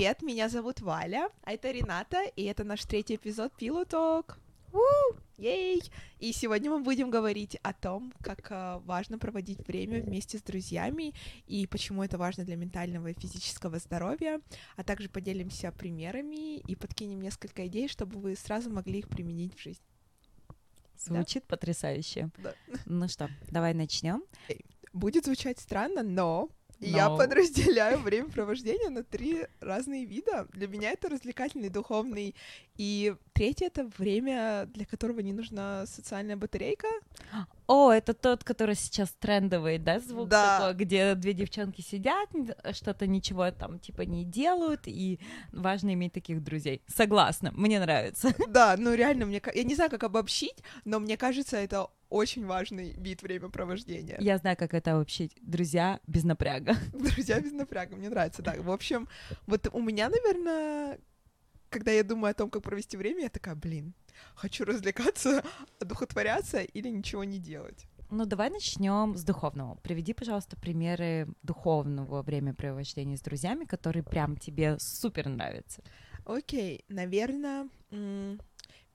привет, меня зовут Валя, а это Рената, и это наш третий эпизод Пилоток. Ей! И сегодня мы будем говорить о том, как э, важно проводить время вместе с друзьями и почему это важно для ментального и физического здоровья, а также поделимся примерами и подкинем несколько идей, чтобы вы сразу могли их применить в жизнь. Звучит потрясающе. Да. Ну что, давай начнем. Будет звучать странно, но Но. я подразделяю времяпровождение на три разные вида. Для меня это развлекательный, духовный, и третье — это время, для которого не нужна социальная батарейка. О, это тот, который сейчас трендовый, да, звук Да. такой, где две девчонки сидят, что-то ничего там типа не делают, и важно иметь таких друзей. Согласна, мне нравится. Да, ну реально, мне, я не знаю, как обобщить, но мне кажется, это очень важный вид времяпровождения. Я знаю, как это вообще друзья без напряга. Друзья без напряга, мне нравится, да. В общем, вот у меня, наверное, когда я думаю о том, как провести время, я такая, блин, хочу развлекаться, одухотворяться или ничего не делать. Ну, давай начнем с духовного. Приведи, пожалуйста, примеры духовного времяпровождения с друзьями, которые прям тебе супер нравятся. Окей, наверное,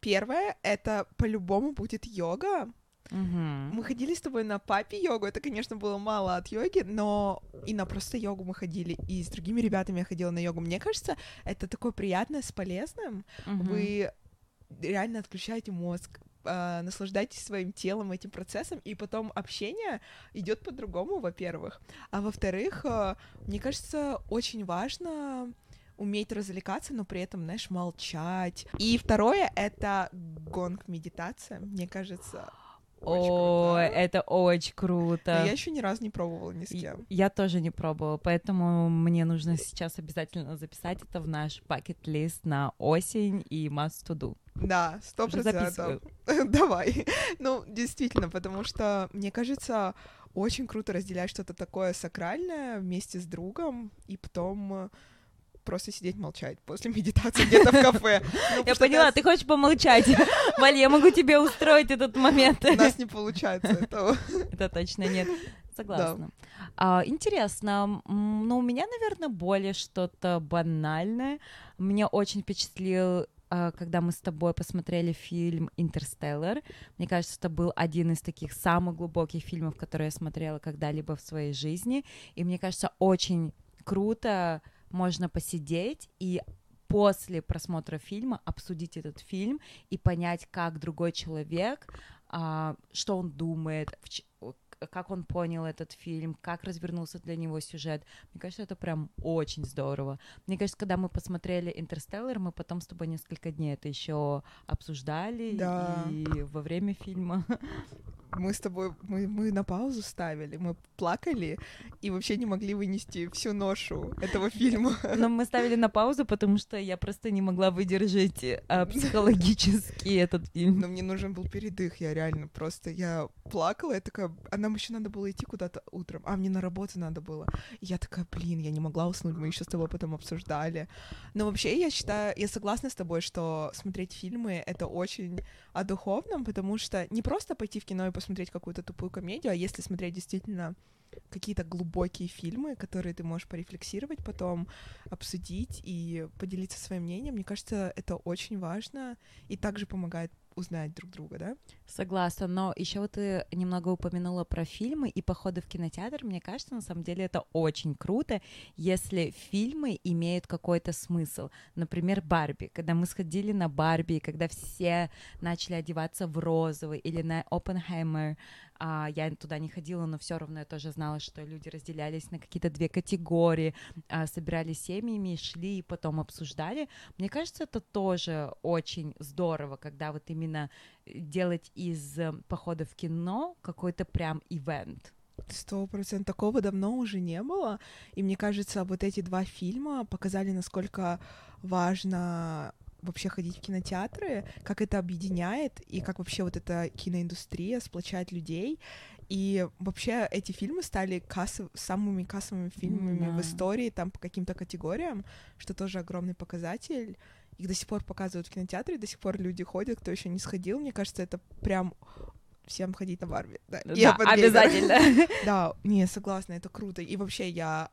первое — это по-любому будет йога. Мгм. Мы ходили с тобой на папе йогу, это, конечно, было мало от йоги, но и на просто йогу мы ходили, и с другими ребятами я ходила на йогу. Мне кажется, это такое приятное с полезным. Мгм. Вы реально отключаете мозг, а, наслаждаетесь своим телом, этим процессом, и потом общение идет по-другому, во-первых. А во-вторых, а, мне кажется, очень важно уметь развлекаться, но при этом, знаешь, молчать. И второе — это гонг-медитация. Мне кажется, очень О, круто. это очень Но круто. я еще ни разу не пробовала ни с кем. Я тоже не пробовала, поэтому мне нужно сейчас обязательно записать это в наш пакет-лист на осень и must to do. Да, сто процентов. Давай. Ну, действительно, потому что, мне кажется, очень круто разделять что-то такое сакральное вместе с другом, и потом э, просто сидеть молчать после медитации где-то в кафе. Ну, Я поняла, ты хочешь помолчать. Валь, я могу тебе устроить этот момент. У нас не получается этого. Это точно нет. Согласна. А, интересно, но у меня, наверное, более что-то банальное. Меня очень впечатлил а, когда мы с тобой посмотрели фильм «Интерстеллар». Мне кажется, это был один из таких самых глубоких фильмов, которые я смотрела когда-либо в своей жизни. И мне кажется, очень круто можно посидеть и после просмотра фильма обсудить этот фильм и понять, как другой человек, а, что он думает, как он понял этот фильм, как развернулся для него сюжет. Мне кажется, это прям очень здорово. Мне кажется, когда мы посмотрели «Интерстеллар», мы потом с тобой несколько дней это еще обсуждали Да. и во время фильма. Мы с тобой, мы, мы на паузу ставили, мы плакали и вообще не могли вынести всю ношу этого фильма. Но мы ставили на паузу, потому что я просто не могла выдержать а, психологически этот фильм. Но мне нужен был передых, я реально просто, я плакала, я такая, а нам еще надо было идти куда-то утром, а мне на работу надо было. И я такая, блин, я не могла уснуть, мы еще с тобой потом обсуждали. Но вообще я считаю, я согласна с тобой, что смотреть фильмы — это очень о духовном, потому что не просто пойти в кино и посмотреть какую-то тупую комедию, а если смотреть действительно какие-то глубокие фильмы, которые ты можешь порефлексировать потом, обсудить и поделиться своим мнением, мне кажется, это очень важно и также помогает узнать друг друга, да? Согласна, но еще вот ты немного упомянула про фильмы и походы в кинотеатр. Мне кажется, на самом деле это очень круто, если фильмы имеют какой-то смысл. Например, Барби. Когда мы сходили на Барби, когда все начали одеваться в розовый, или на Оппенхаймер, а, я туда не ходила, но все равно я тоже знала, что люди разделялись на какие-то две категории, а, собирались семьями, шли и потом обсуждали. Мне кажется, это тоже очень здорово, когда вот именно делать из э, похода в кино какой-то прям ивент. Сто процентов такого давно уже не было. И мне кажется, вот эти два фильма показали, насколько важно вообще ходить в кинотеатры, как это объединяет, и как вообще вот эта киноиндустрия сплочает людей. И вообще эти фильмы стали кассов... самыми кассовыми фильмами Да. в истории, там по каким-то категориям, что тоже огромный показатель. Их до сих пор показывают в кинотеатре, до сих пор люди ходят, кто еще не сходил. Мне кажется, это прям всем ходить на Барби. Да, Да, обязательно. Да, не, согласна, это круто. И вообще я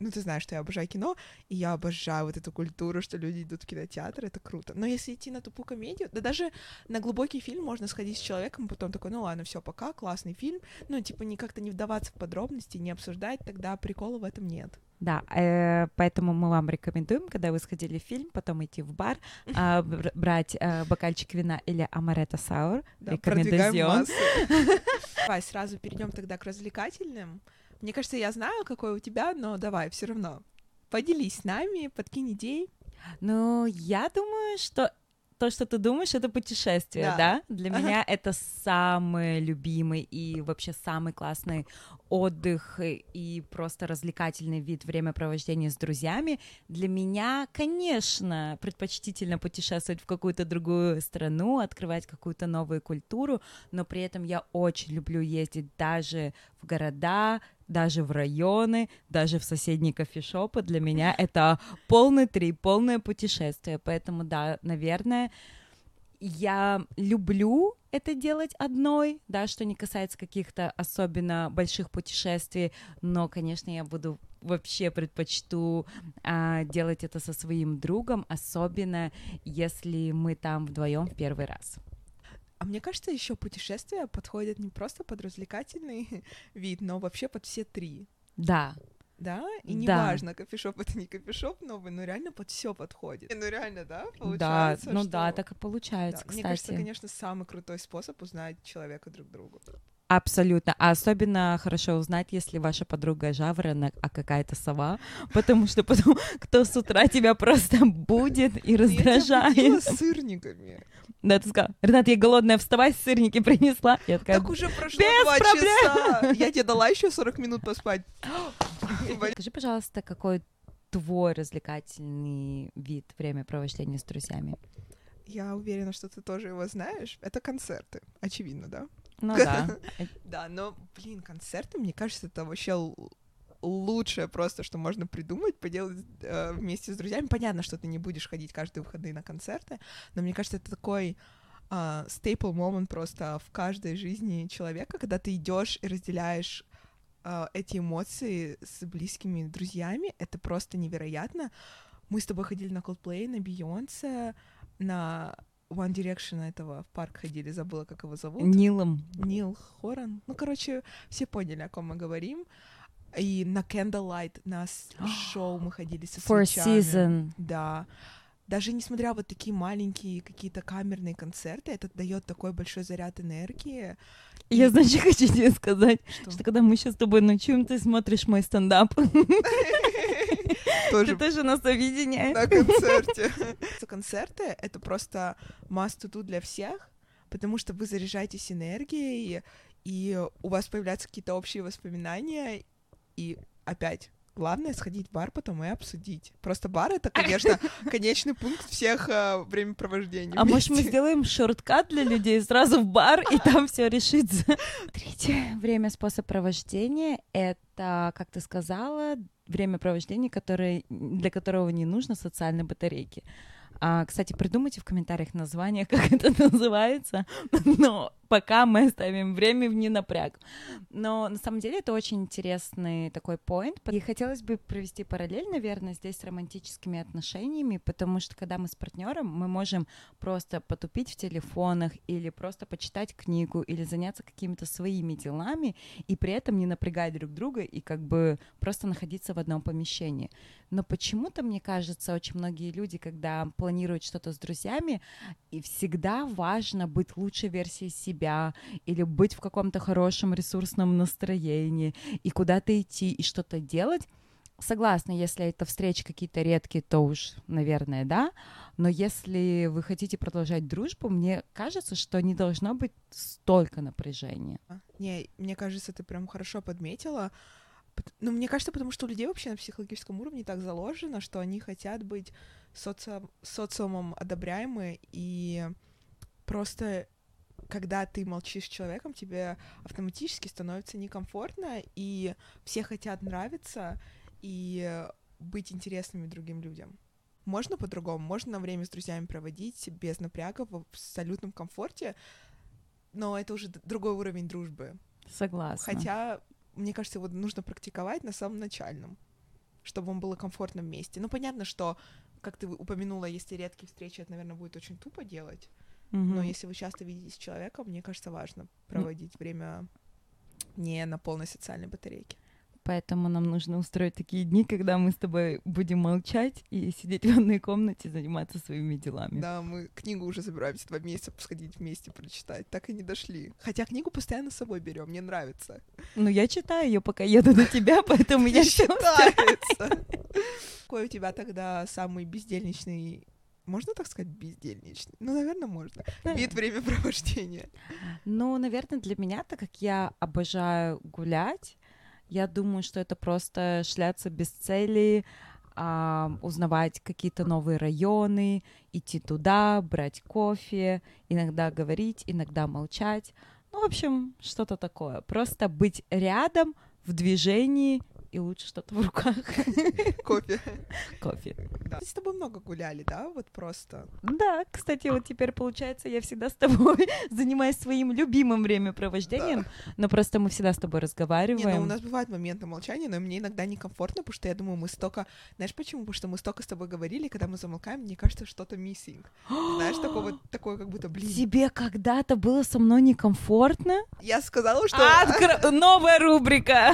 ну, ты знаешь, что я обожаю кино, и я обожаю вот эту культуру, что люди идут в кинотеатр, это круто. Но если идти на тупую комедию, да даже на глубокий фильм можно сходить с человеком, потом такой, ну ладно, все, пока, классный фильм, ну, типа, не как-то не вдаваться в подробности, не обсуждать, тогда прикола в этом нет. Да, э, поэтому мы вам рекомендуем, когда вы сходили в фильм, потом идти в бар, э, брать э, бокальчик вина или амаретто саур. Да, Рекомендацион. Давай сразу перейдем тогда к развлекательным. Мне кажется, я знаю, какой у тебя, но давай, все равно. Поделись с нами, подкинь идей. Ну, я думаю, что то, что ты думаешь, это путешествие, да? да? Для меня это самый любимый и вообще самый классный отдых и просто развлекательный вид времяпровождения с друзьями. Для меня, конечно, предпочтительно путешествовать в какую-то другую страну, открывать какую-то новую культуру, но при этом я очень люблю ездить даже в города, даже в районы, даже в соседние кофешопы. Для меня это полный трип, полное путешествие. Поэтому, да, наверное, я люблю это делать одной, да, что не касается каких-то особенно больших путешествий, но, конечно, я буду вообще предпочту а, делать это со своим другом, особенно если мы там вдвоем в первый раз. А мне кажется, еще путешествия подходят не просто под развлекательный вид, но вообще под все три. Да. Да, и неважно, да. кофешоп это не кофешоп новый, но реально под все подходит. Ну реально, да, получается. Да, ну что... да, так и получается, да. кстати. Мне кажется, конечно, самый крутой способ узнать человека друг другу. Абсолютно. А особенно хорошо узнать, если ваша подруга жаворонок, а какая-то сова, потому что потом кто с утра тебя просто будет и раздражает. Я с сырниками. Да, ты сказала, Ренат, я голодная, вставай, сырники принесла. Я такая, так уже прошло два часа. Я тебе дала еще 40 минут поспать. Скажи, пожалуйста, какой твой развлекательный вид времяпровождения с друзьями? Я уверена, что ты тоже его знаешь. Это концерты, очевидно, да? Ну да. Да, но, блин, концерты, мне кажется, это вообще лучшее просто, что можно придумать, поделать э, вместе с друзьями. Понятно, что ты не будешь ходить каждые выходные на концерты, но мне кажется, это такой стейпл uh, момент просто в каждой жизни человека, когда ты идешь и разделяешь uh, эти эмоции с близкими друзьями. Это просто невероятно. Мы с тобой ходили на Coldplay, на Бейонсе, на One Direction этого в парк ходили, забыла, как его зовут. Нилом. Нил Хоран. Ну, короче, все поняли, о ком мы говорим. И на Candlelight, на шоу мы ходили со Four свечами. Season. Да. Даже несмотря вот такие маленькие какие-то камерные концерты, это дает такой большой заряд энергии. Я, значит, хочу тебе сказать, что, что когда мы сейчас с тобой ночуем, ты смотришь мой стендап. Ты тоже нас объединяешь. На концерте. Концерты — это просто must to do для всех, потому что вы заряжаетесь энергией, и у вас появляются какие-то общие воспоминания, и опять Главное сходить в бар потом и обсудить. Просто бар это, конечно, конечный пункт всех э, времяпровождений. А может мы сделаем шорткат для людей сразу в бар и там все решится. Третье время способ провождения это, как ты сказала, времяпровождения, которое, для которого не нужно социальной батарейки. А, кстати, придумайте в комментариях название, как это называется, но пока мы оставим время в ненапряг. Но на самом деле это очень интересный такой поинт. И хотелось бы провести параллель, наверное, здесь с романтическими отношениями, потому что когда мы с партнером, мы можем просто потупить в телефонах или просто почитать книгу или заняться какими-то своими делами и при этом не напрягать друг друга и как бы просто находиться в одном помещении. Но почему-то, мне кажется, очень многие люди, когда планируют что-то с друзьями, и всегда важно быть лучшей версией себя или быть в каком-то хорошем ресурсном настроении и куда-то идти и что-то делать. Согласна, если это встречи какие-то редкие, то уж, наверное, да. Но если вы хотите продолжать дружбу, мне кажется, что не должно быть столько напряжения. Не, мне кажется, ты прям хорошо подметила. Ну, мне кажется, потому что у людей вообще на психологическом уровне так заложено, что они хотят быть соци... социумом одобряемы, и просто когда ты молчишь с человеком, тебе автоматически становится некомфортно, и все хотят нравиться и быть интересными другим людям. Можно по-другому, можно время с друзьями проводить без напряга в абсолютном комфорте, но это уже другой уровень дружбы. Согласна. Хотя мне кажется, вот нужно практиковать на самом начальном. чтобы вам было комфортно вместе. Ну, понятно, что, как ты упомянула, если редкие встречи, это, наверное, будет очень тупо делать. Мгм. Но если вы часто видитесь с человеком, мне кажется, важно проводить время не на полной социальной батарейке. Поэтому нам нужно устроить такие дни, когда мы с тобой будем молчать и сидеть в одной комнате, заниматься своими делами. Да, мы книгу уже собираемся два месяца сходить вместе прочитать. Так и не дошли. Хотя книгу постоянно с собой берем, мне нравится. Но я читаю ее, пока еду до тебя, поэтому я считается. Какой у тебя тогда самый бездельничный можно так сказать, бездельничный? Ну, наверное, можно. Вид времяпровождения. Ну, наверное, для меня, так как я обожаю гулять, я думаю, что это просто шляться без цели, а, узнавать какие-то новые районы, идти туда, брать кофе, иногда говорить, иногда молчать. Ну, в общем, что-то такое. Просто быть рядом, в движении и лучше что-то в руках. Кофе. Кофе. Да. Мы с тобой много гуляли, да? Вот просто. Да, кстати, вот теперь получается, я всегда с тобой занимаюсь своим любимым времяпровождением, но просто мы всегда с тобой Не, разговариваем. ну у нас бывают моменты молчания, но мне иногда некомфортно, потому что я думаю, мы столько... Знаешь почему? Потому что мы столько с тобой говорили, когда мы замолкаем, мне кажется, что-то missing. Знаешь, такого, такое как будто, блин. Тебе когда-то было со мной некомфортно? Я сказала, что... Откро- Новая рубрика!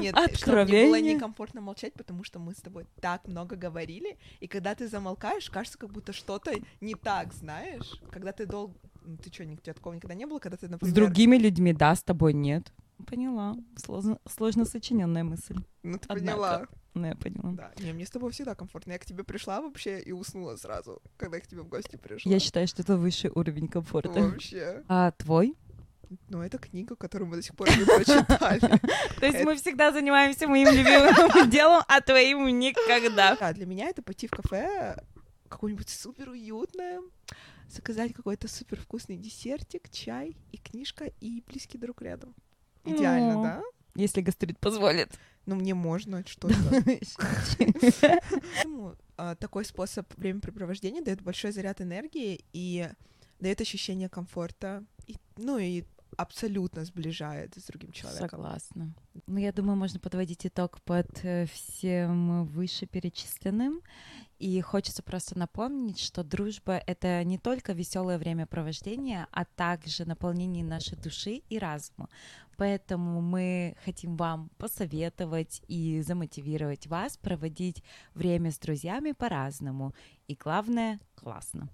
Нет, что мне было Откровение. некомфортно молчать, потому что мы с тобой так много говорили, и когда ты замолкаешь, кажется, как будто что-то не так, знаешь? Когда ты долго... Ну, Ты что, тебя такого никогда не было, когда ты, С например... другими людьми, да, с тобой нет. Поняла. Сложно, сложно сочиненная мысль. Ну, ты Однако. поняла. Ну, я поняла. Да, не, мне с тобой всегда комфортно. Я к тебе пришла вообще и уснула сразу, когда я к тебе в гости пришла. Я считаю, что это высший уровень комфорта. Вообще. А твой? Ну, это книга, которую мы до сих пор не прочитали. То есть мы всегда занимаемся моим любимым делом, а твоим никогда. Да, для меня это пойти в кафе какое-нибудь супер уютное, заказать какой-то супер вкусный десертик, чай и книжка, и близкий друг рядом. Идеально, да? Если гастрит позволит. Ну, мне можно что-то. Поэтому, а, такой способ времяпрепровождения дает большой заряд энергии и дает ощущение комфорта, и, ну и абсолютно сближает с другим человеком. Согласна. Ну, я думаю, можно подводить итог под э, всем вышеперечисленным. И хочется просто напомнить, что дружба — это не только веселое времяпровождение, а также наполнение нашей души и разума. Поэтому мы хотим вам посоветовать и замотивировать вас проводить время с друзьями по-разному. И главное — классно.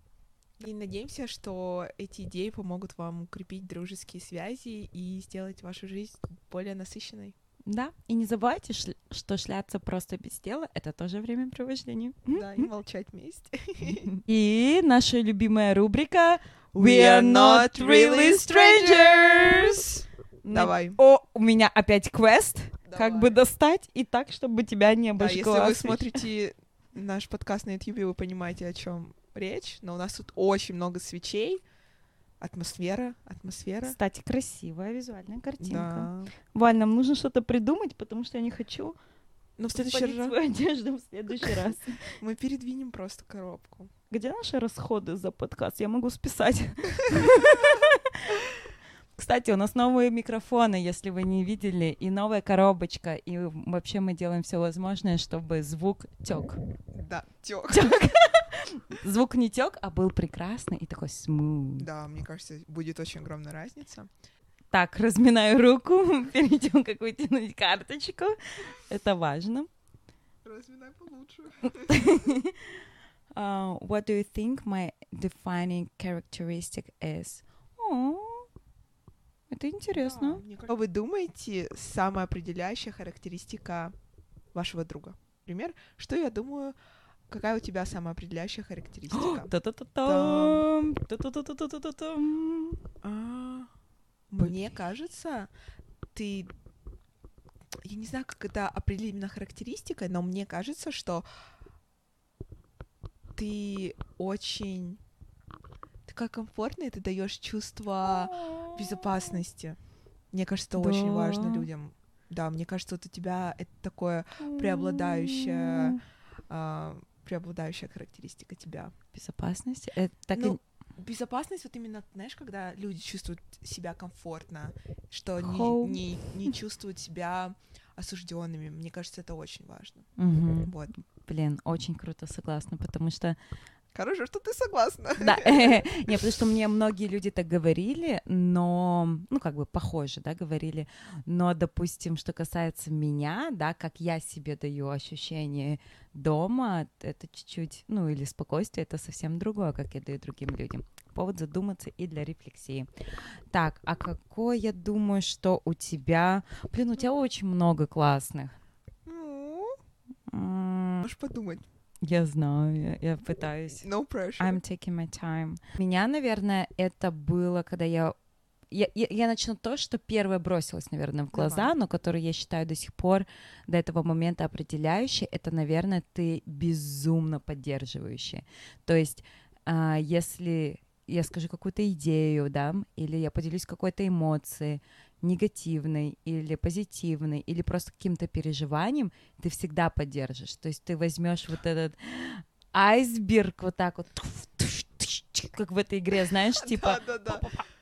И надеемся, что эти идеи помогут вам укрепить дружеские связи и сделать вашу жизнь более насыщенной. Да, и не забывайте, что шляться просто без дела — это тоже времяпровождение. Да, и молчать вместе. И наша любимая рубрика We are not really strangers. Давай. О, у меня опять квест. Как Давай. бы достать и так, чтобы тебя не Да, обожгло. если вы смотрите наш подкаст на YouTube, вы понимаете, о чем речь. Но у нас тут очень много свечей. Атмосфера, атмосфера. Кстати, красивая визуальная картинка. Да. Валь, нам нужно что-то придумать, потому что я не хочу Ну, в следующий раз свою одежду в следующий раз. мы передвинем просто коробку. Где наши расходы за подкаст? Я могу списать. Кстати, у нас новые микрофоны, если вы не видели, и новая коробочка. И вообще мы делаем все возможное, чтобы звук тек. Да, тёк. Звук не тек, а был прекрасный и такой смуз. Да, мне кажется, будет очень огромная разница. Так, разминаю руку, перейдем как вытянуть карточку. Это важно. Разминай получше. Uh, what do you think my defining characteristic is? О, это интересно. Что вы думаете, самая определяющая характеристика вашего друга? Например, что я думаю, какая у тебя самая определяющая характеристика? А, Мне кажется, ты... Я не знаю, как это определить именно характеристикой, но мне кажется, что ты очень такая комфортная, ты даешь чувство безопасности. Мне кажется, это очень важно Да. людям. Да, мне кажется, вот у тебя это такое преобладающее, а, преобладающая характеристика тебя. Безопасность. Это так и- Ну, безопасность вот именно, знаешь, когда люди чувствуют себя комфортно, что не, Home. не, не чувствуют себя осужденными. Мне кажется, это очень важно. Мгм. Вот. Блин, очень круто, согласна, потому что Хорошо, что ты согласна. Да, не, потому что мне многие люди так говорили, но, ну, как бы похоже, да, говорили, но, допустим, что касается меня, да, как я себе даю ощущение дома, это чуть-чуть, ну, или спокойствие, это совсем другое, как я даю другим людям. Повод задуматься и для рефлексии. Так, а какой, я думаю, что у тебя... Блин, у тебя очень много классных. Ну, можешь подумать. Я знаю, я, я пытаюсь. No pressure. I'm taking my time. Меня, наверное, это было, когда я... Я, я, я начну то, что первое бросилось, наверное, в глаза, Давай. но которое я считаю до сих пор до этого момента определяющее, это, наверное, ты безумно поддерживающий. То есть, а, если я скажу какую-то идею, да, или я поделюсь какой-то эмоцией, негативной или позитивной, или просто каким-то переживанием, ты всегда поддержишь. То есть ты возьмешь вот этот айсберг вот так вот, как в этой игре, знаешь, типа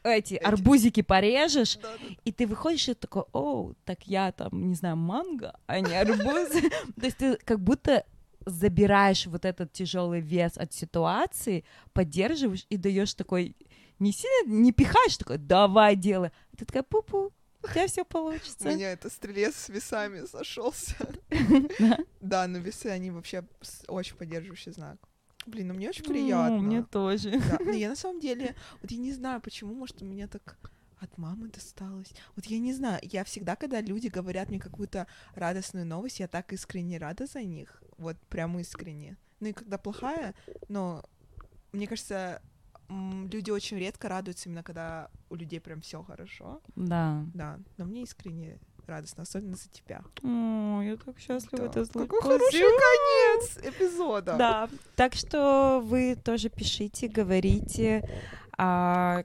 эти арбузики порежешь, и ты выходишь и такой, о, так я там, не знаю, манго, а не арбуз. То есть ты как будто забираешь вот этот тяжелый вес от ситуации, поддерживаешь и даешь такой, не сильно, не пихаешь, такой, давай, делай. А Ты такая, пу-пу, у тебя все У получится. меня это стрелец с весами сошелся. Да. Но весы, они вообще очень поддерживающий знак. Блин, ну мне очень Ну, приятно. Мне тоже. Но я на самом деле, вот я не знаю, почему, может, у меня так от мамы досталось. Вот я не знаю, я всегда, когда люди говорят мне какую-то радостную новость, я так искренне рада за них, вот прям искренне. Ну и когда плохая, но мне кажется, люди очень редко радуются именно когда у людей прям все хорошо, Да. да, но мне искренне радостно, особенно за тебя. О, я так счастлива Да. это. Какой хороший конец эпизода. Да, так что вы тоже пишите, говорите, а,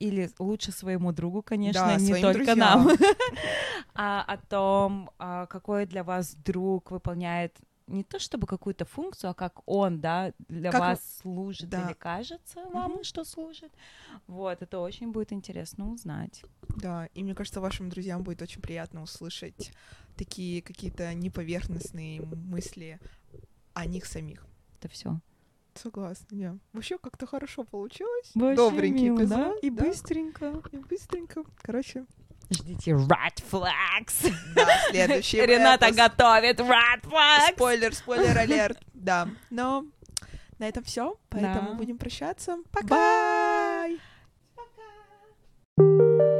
или лучше своему другу, конечно, Да, не только друзьям. нам, а, о том, а, какой для вас друг выполняет не то чтобы какую-то функцию, а как он, да, для Как вас служит да. или кажется вам, Мгм. что служит. Вот, это очень будет интересно узнать. Да, и мне кажется, вашим друзьям будет очень приятно услышать такие какие-то неповерхностные мысли о них самих. Это все. Согласна, да. Вообще как-то хорошо получилось. Вообще Добренький мило, эпизод. да? И да, быстренько. и быстренько. Короче, Ждите Red Flags. да, следующий Рената готовит Red Flags. Спойлер, спойлер алерт. Да, но на этом все, поэтому Да. будем прощаться. Пока! Bye.